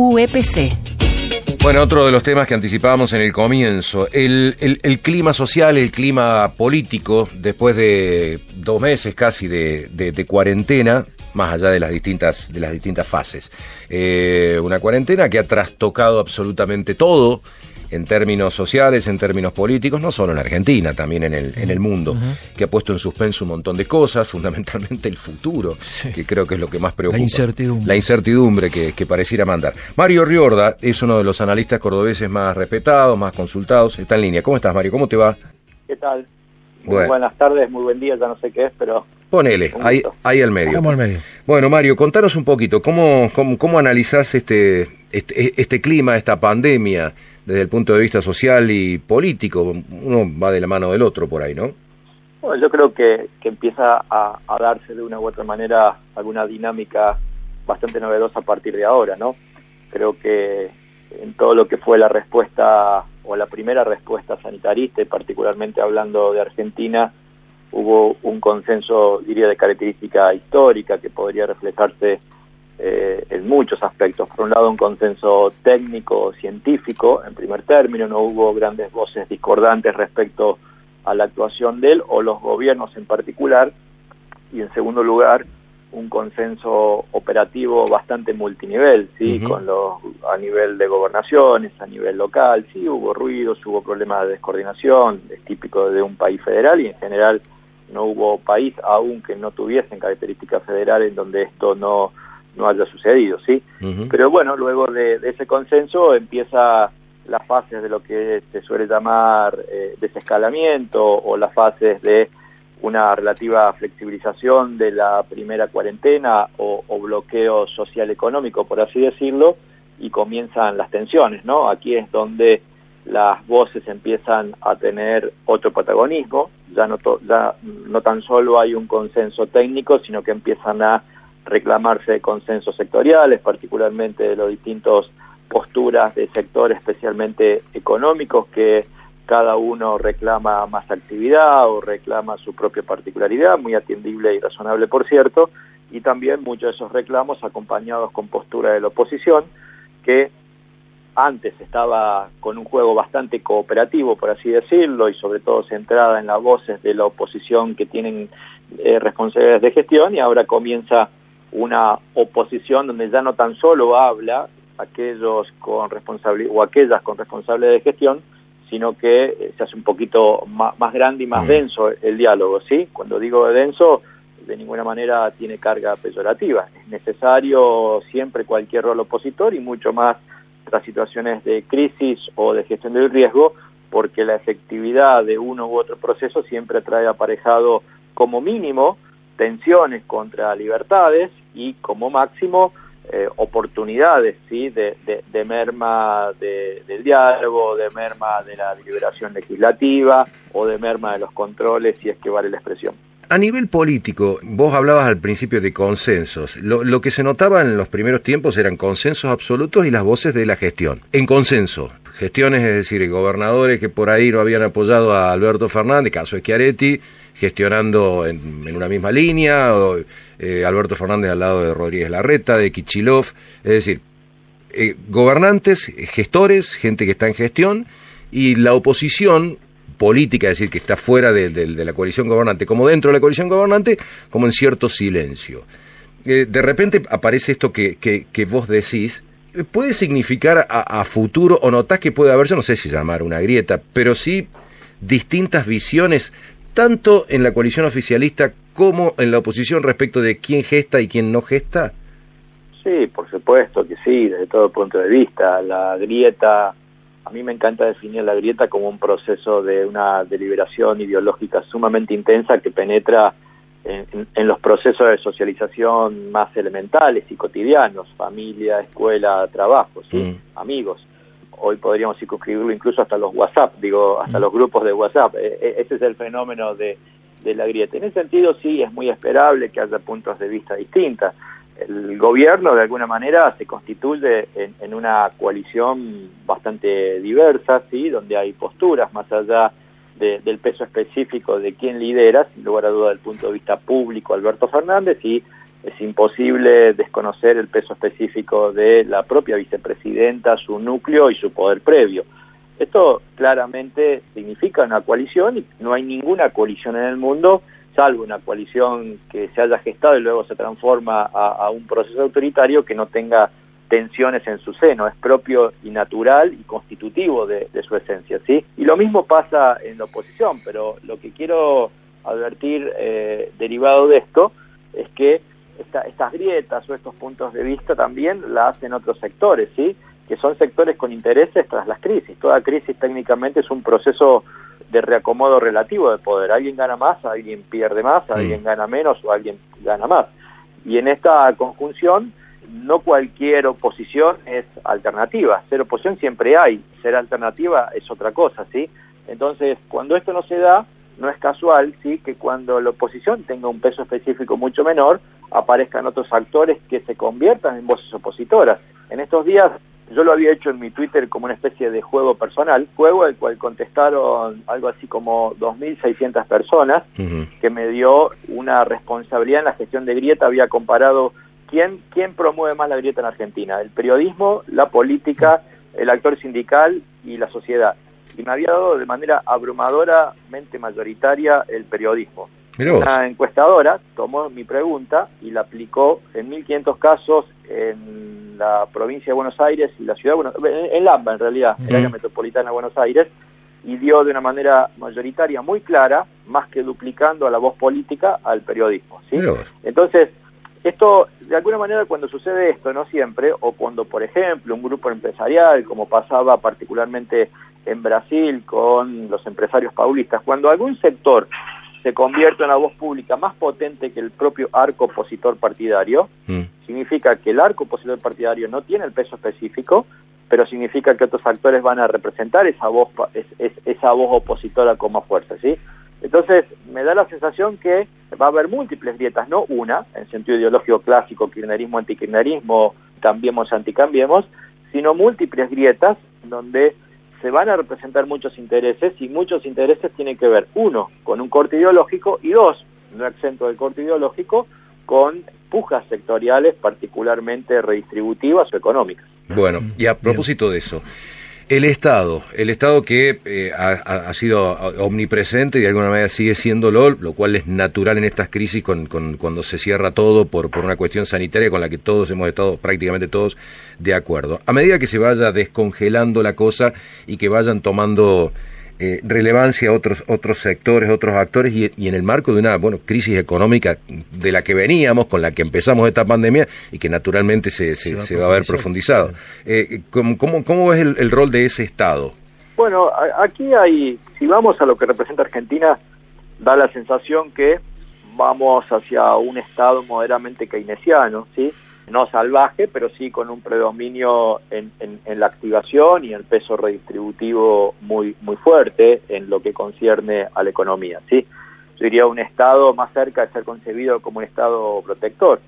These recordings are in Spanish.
UEPC. Bueno, otro de los temas que anticipábamos en el comienzo, el, clima social, el clima político, después de dos meses casi de, de, cuarentena, más allá de las distintas, de las distintas fases. Eh, una cuarentena que ha trastocado absolutamente todo, en términos sociales, en términos políticos, no solo en Argentina, también en el, en el mundo, que ha puesto en suspenso un montón de cosas, fundamentalmente el futuro, que creo que es lo que más preocupa. La incertidumbre. La incertidumbre que, que, pareciera mandar. Mario Riorda es uno de los analistas cordobeses más respetados, más consultados, está en línea. ¿Cómo estás, Mario? ¿Cómo te va? ¿Qué tal? Muy buenas tardes, muy buen día, ya no sé qué es, pero... Ponele, ahí, ahí al medio. al medio. Bueno, Mario, contanos un poquito, ¿cómo, cómo, cómo analizás este, este, este clima, esta pandemia, desde el punto de vista social y político. Uno va de la mano del otro por ahí, ¿no? Bueno, yo creo que, que empieza a, darse de una u otra manera alguna dinámica bastante novedosa a partir de ahora, ¿no? Creo que en todo lo que fue la respuesta o la primera respuesta sanitarista, y particularmente hablando de Argentina, hubo un consenso, diría, de característica histórica que podría reflejarse eh, en muchos aspectos. Por un lado, un consenso técnico, científico, en primer término, no hubo grandes voces discordantes respecto a la actuación de él o los gobiernos en particular. Y en segundo lugar, un consenso operativo bastante multinivel, sí, con los a nivel de gobernaciones, a nivel local, sí, hubo ruidos, hubo problemas de descoordinación, es típico de un país federal y en general no hubo país, aunque no tuviesen características federales, en donde esto no no haya sucedido, ¿sí? Pero bueno, luego de, ese consenso empieza las fases de lo que se suele llamar eh, desescalamiento o las fases de una relativa flexibilización de la primera cuarentena o, bloqueo social económico, por así decirlo, y comienzan las tensiones, ¿no? Aquí es donde las voces empiezan a tener otro protagonismo, ya no, ya no tan solo hay un consenso técnico, sino que empiezan a reclamarse consensos sectoriales, particularmente de los distintos posturas de sectores especialmente económicos que cada uno reclama más actividad o reclama su propia particularidad, muy atendible y razonable por cierto, y también muchos de esos reclamos acompañados con postura de la oposición que antes estaba con un juego bastante cooperativo, por así decirlo, y sobre todo centrada en las voces de la oposición que tienen eh, responsabilidades de gestión, y ahora comienza una oposición donde ya no tan solo habla aquellos con responsabilidad o aquellas con responsabilidad de gestión, sino que eh, se hace un poquito más, grande y más mm. denso el diálogo, ¿sí? Cuando digo denso, de ninguna manera tiene carga peyorativa. Es necesario siempre cualquier rol opositor y mucho más tras situaciones de crisis o de gestión del riesgo, porque la efectividad de uno u otro proceso siempre trae aparejado como mínimo tensiones contra libertades y como máximo eh, oportunidades ¿sí? de, de, merma del diálogo, de merma de la deliberación legislativa o de merma de los controles, si es que vale la expresión. A nivel político, vos hablabas al principio de consensos. Lo, lo, que se notaba en los primeros tiempos eran consensos absolutos y las voces de la gestión. En consenso, gestiones, es decir, gobernadores que por ahí no habían apoyado a Alberto Fernández, caso de Schiaretti, gestionando en, una misma línea, eh, Alberto Fernández al lado de Rodríguez Larreta, de Kichilov, es decir, eh, gobernantes, gestores, gente que está en gestión, y la oposición política, es decir, que está fuera de, la coalición gobernante, como dentro de la coalición gobernante, como en cierto silencio. Eh, de repente aparece esto que, que, vos decís, puede significar a, a, futuro, o notás que puede haber, yo no sé si llamar una grieta, pero sí distintas visiones tanto en la coalición oficialista como en la oposición respecto de quién gesta y quién no gesta? Sí, por supuesto que sí, desde todo punto de vista. La grieta, a mí me encanta definir la grieta como un proceso de una deliberación ideológica sumamente intensa que penetra en, los procesos de socialización más elementales y cotidianos, familia, escuela, trabajo, ¿sí? Mm. amigos hoy podríamos circunscribirlo incluso hasta los WhatsApp, digo, hasta mm. los grupos de WhatsApp. E, e, ese es el fenómeno de, la grieta. En ese sentido, sí, es muy esperable que haya puntos de vista distintos. El gobierno, de alguna manera, se constituye en, una coalición bastante diversa, sí, donde hay posturas más allá del peso específico de quién lidera, sin lugar a duda, del punto de vista público, Alberto Fernández, y es imposible desconocer el peso específico de la propia vicepresidenta, su núcleo y su poder previo. Esto claramente significa una coalición y no hay ninguna coalición en el mundo, salvo una coalición que se haya gestado y luego se transforma a, un proceso autoritario que no tenga tensiones en su seno, es propio y natural y constitutivo de, su esencia, ¿sí? Y lo mismo pasa en la oposición, pero lo que quiero advertir eh, derivado de esto es que estas grietas o estos puntos de vista también la hacen otros sectores, ¿sí? que son sectores con intereses tras las crisis. Toda crisis técnicamente es un proceso de reacomodo relativo de poder. Alguien gana más, alguien pierde más, alguien gana menos o alguien gana más. Y en esta conjunción, no cualquier oposición es alternativa. Ser oposición siempre hay, ser alternativa es otra cosa, ¿sí? Entonces, cuando esto no se da, no es casual, sí, que cuando la oposición tenga un peso específico mucho menor, aparezcan otros actores que se conviertan en voces opositoras. En estos días yo lo había hecho en mi Twitter como una especie de juego personal, juego al cual contestaron algo así como 2.600 personas, que me dio una responsabilidad en la gestión de grieta, había comparado quién, quién promueve más la grieta en Argentina, el periodismo, la política, el actor sindical y la sociedad. Y me había dado de manera abrumadoramente mayoritaria el periodismo. Una encuestadora tomó mi pregunta y la aplicó en 1.500 casos en la provincia de Buenos Aires y la ciudad de Buenos Aires, en Lamba en realidad, en la área metropolitana de Buenos Aires, y dio de una manera mayoritaria muy clara, más que duplicando a la voz política, al periodismo. ¿sí? Entonces, esto, de alguna manera, cuando sucede esto, no siempre, o cuando, por ejemplo, un grupo empresarial, como pasaba particularmente en Brasil con los empresarios paulistas, cuando algún sector se convierte en una voz pública más potente que el propio arco opositor partidario, mm. significa que el arco opositor partidario no tiene el peso específico, pero significa que otros actores van a representar esa voz, esa voz opositora con más fuerza, ¿sí? Entonces, me da la sensación que va a haber múltiples grietas, no una, en sentido ideológico clásico, kirchnerismo, antikirchnerismo, cambiemos, anticambiemos, sino múltiples grietas donde se van a representar muchos intereses y muchos intereses tienen que ver, uno, con un corte ideológico y dos, no exento del corte ideológico, con pujas sectoriales particularmente redistributivas o económicas. Bueno, y a propósito de eso, el Estado, el Estado que eh, ha, sido omnipresente y de alguna manera sigue siéndolo, lo cual es natural en estas crisis con, cuando se cierra todo por, por una cuestión sanitaria con la que todos hemos estado prácticamente todos de acuerdo. A medida que se vaya descongelando la cosa y que vayan tomando eh, relevancia a otros, otros sectores, otros actores y, en el marco de una bueno, crisis económica de la que veníamos, con la que empezamos esta pandemia y que naturalmente se, se, va, a ver profundizado. Eh, ¿cómo, cómo, ves el, rol de ese Estado? Bueno, aquí hay, si vamos a lo que representa Argentina, da la sensación que vamos hacia un Estado moderadamente keynesiano, ¿sí? No salvaje, pero sí con un predominio en, la activación y el peso redistributivo muy muy fuerte en lo que concierne a la economía. ¿sí? Yo diría un Estado más cerca de ser concebido como un Estado protector.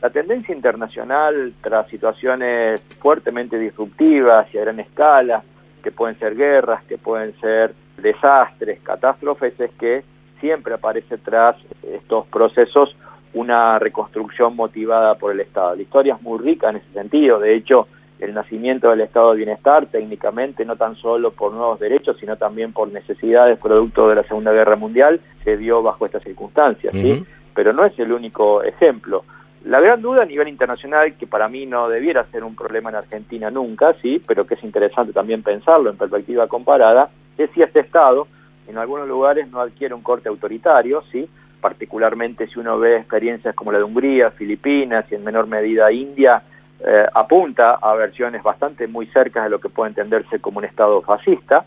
La tendencia internacional tras situaciones fuertemente disruptivas y a gran escala, que pueden ser guerras, que pueden ser desastres, catástrofes, es que siempre aparece tras estos procesos una reconstrucción motivada por el Estado. La historia es muy rica en ese sentido, de hecho, el nacimiento del Estado de Bienestar, técnicamente no tan solo por nuevos derechos, sino también por necesidades producto de la Segunda Guerra Mundial, se dio bajo estas circunstancias, ¿sí? Pero no es el único ejemplo. La gran duda a nivel internacional, que para mí no debiera ser un problema en Argentina nunca, sí, pero que es interesante también pensarlo en perspectiva comparada, es si este Estado en algunos lugares no adquiere un corte autoritario, sí, particularmente si uno ve experiencias como la de Hungría, Filipinas y en menor medida India, eh, apunta a versiones bastante muy cercas de lo que puede entenderse como un Estado fascista.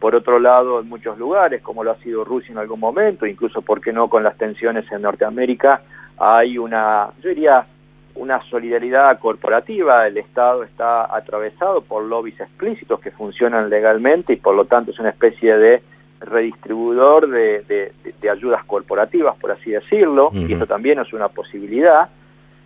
Por otro lado, en muchos lugares, como lo ha sido Rusia en algún momento, incluso, ¿por qué no?, con las tensiones en Norteamérica, hay una, yo diría, una solidaridad corporativa. El Estado está atravesado por lobbies explícitos que funcionan legalmente y, por lo tanto, es una especie de redistribuidor de, ayudas corporativas, por así decirlo, y esto también es una posibilidad,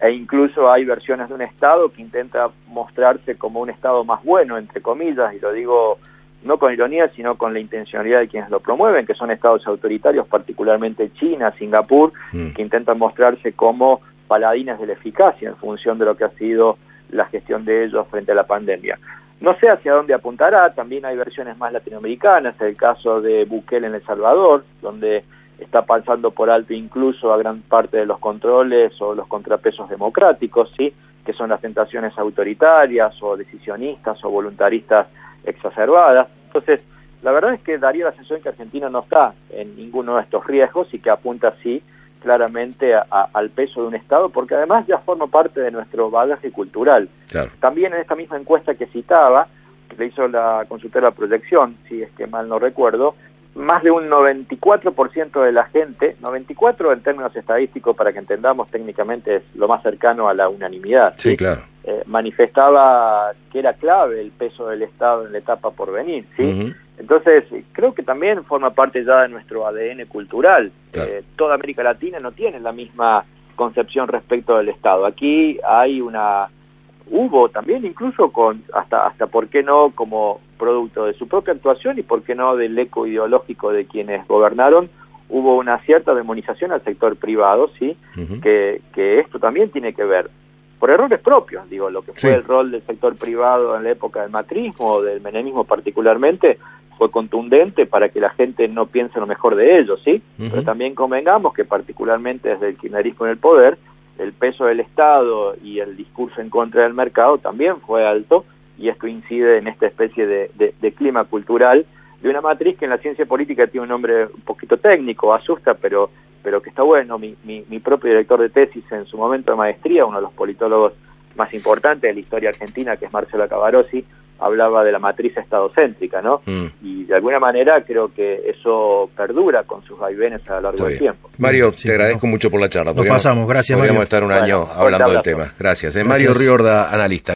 e incluso hay versiones de un Estado que intenta mostrarse como un Estado más bueno, entre comillas, y lo digo no con ironía, sino con la intencionalidad de quienes lo promueven, que son estados autoritarios, particularmente China, Singapur, que intentan mostrarse como paladines de la eficacia en función de lo que ha sido la gestión de ellos frente a la pandemia. No sé hacia dónde apuntará, también hay versiones más latinoamericanas, el caso de Bukele en El Salvador, donde está pasando por alto incluso a gran parte de los controles o los contrapesos democráticos, ¿sí? que son las tentaciones autoritarias o decisionistas o voluntaristas exacerbadas. Entonces, la verdad es que daría la sensación que Argentina no está en ninguno de estos riesgos y que apunta así claramente al peso de un Estado, porque además ya forma parte de nuestro bagaje cultural. También en esta misma encuesta que citaba, que le hizo la consultora Proyección, si es que mal no recuerdo, más de un 94% de la gente, 94 en términos estadísticos para que entendamos técnicamente es lo más cercano a la unanimidad. Sí, claro. Eh, manifestaba que era clave el peso del Estado en la etapa por venir, ¿sí? Entonces, creo que también forma parte ya de nuestro ADN cultural. Eh, toda América Latina no tiene la misma concepción respecto del Estado. Aquí hay una hubo también incluso con hasta hasta por qué no como producto de su propia actuación y por qué no del eco ideológico de quienes gobernaron hubo una cierta demonización al sector privado sí que, que esto también tiene que ver por errores propios digo lo que fue el rol del sector privado en la época del matrismo o del menemismo particularmente fue contundente para que la gente no piense lo mejor de ellos, ¿sí? Pero también convengamos que particularmente desde el kirchnerismo en el poder, el peso del Estado y el discurso en contra del mercado también fue alto y esto incide en esta especie de, clima cultural de una matriz que en la ciencia política tiene un nombre un poquito técnico, asusta, pero, pero que está bueno. Mi, mi, mi propio director de tesis en su momento de maestría, uno de los politólogos más importantes de la historia argentina, que es Marcelo Cavarossi, hablaba de la matriz estadocéntrica, ¿no? Mm. Y de alguna manera creo que eso perdura con sus vaivenes a lo largo del tiempo. Mario, te agradezco mucho por la charla. Nos pasamos, gracias Podríamos estar un año hablando del tema. Gracias. ¿eh? Mario Riorda, analista.